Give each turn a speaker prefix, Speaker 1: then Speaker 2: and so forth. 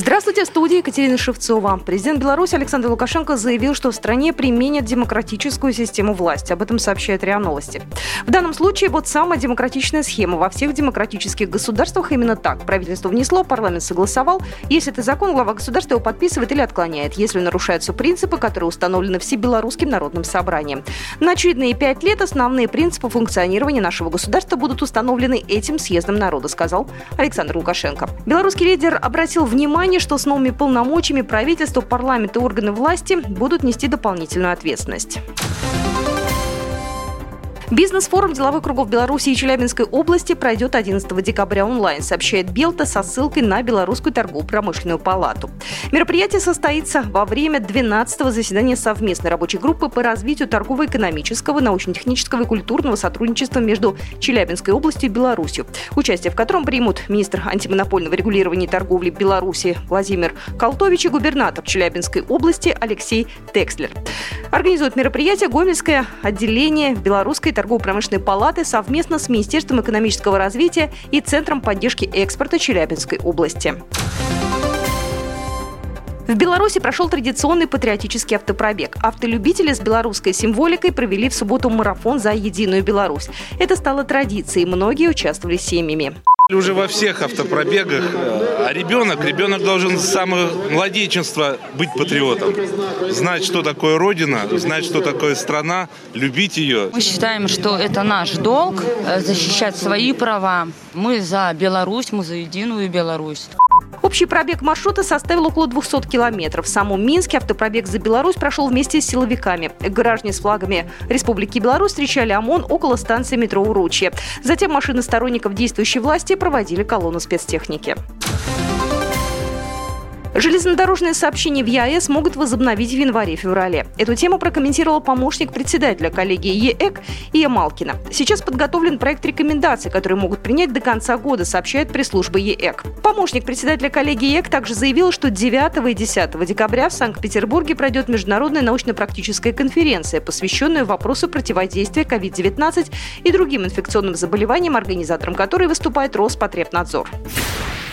Speaker 1: Здравствуйте, в студии Екатерина Шевцова. Президент Беларуси Александр Лукашенко заявил, что в стране применят демократическую систему власти. Об этом сообщает РИА Новости. В данном случае вот самая демократичная схема. Во всех демократических государствах именно так. Правительство внесло, парламент согласовал. Если это закон, глава государства его подписывает или отклоняет, если нарушаются принципы, которые установлены Всебелорусским народным собранием. На очевидные пять лет основные принципы функционирования нашего государства будут установлены этим съездом народа, сказал Александр Лукашенко. Белорусский лидер обратил внимание внимание, что с новыми полномочиями правительство, парламент и органы власти будут нести дополнительную ответственность. Бизнес-форум деловых кругов Беларуси и Челябинской области пройдет 11 декабря онлайн, сообщает Белта со ссылкой на Белорусскую торгово-промышленную палату. Мероприятие состоится во время 12-го заседания совместной рабочей группы по развитию торгово-экономического, научно-технического и культурного сотрудничества между Челябинской областью и Беларусью, участие в котором примут министр антимонопольного регулирования и торговли Беларуси Владимир Колтович и губернатор Челябинской области Алексей Текслер. Организует мероприятие Гомельское отделение Белорусской торгово-промышленной палаты совместно с Министерством экономического развития и Центром поддержки экспорта Челябинской области. В Беларуси прошел традиционный патриотический автопробег. Автолюбители с белорусской символикой провели в субботу марафон за единую Беларусь. Это стало традицией, многие участвовали семьями.
Speaker 2: Уже во всех автопробегах, а ребенок, ребенок должен с самого младенчества быть патриотом, знать, что такое Родина, знать, что такое страна, любить ее.
Speaker 3: Мы считаем, что это наш долг э, защищать свои права. Мы за Беларусь, мы за единую Беларусь.
Speaker 1: Общий пробег маршрута составил около 200 километров. В самом Минске автопробег за Беларусь прошел вместе с силовиками. Граждане с флагами Республики Беларусь встречали ОМОН около станции метро Уручье. Затем машины сторонников действующей власти проводили колонну спецтехники. Железнодорожные сообщения в ЕАЭС могут возобновить в январе-феврале. Эту тему прокомментировал помощник председателя коллегии ЕЭК Ия Малкина. Сейчас подготовлен проект рекомендаций, которые могут принять до конца года, сообщает пресс-служба ЕЭК. Помощник председателя коллегии ЕЭК также заявил, что 9 и 10 декабря в Санкт-Петербурге пройдет международная научно-практическая конференция, посвященная вопросу противодействия COVID-19 и другим инфекционным заболеваниям, организатором которой выступает Роспотребнадзор.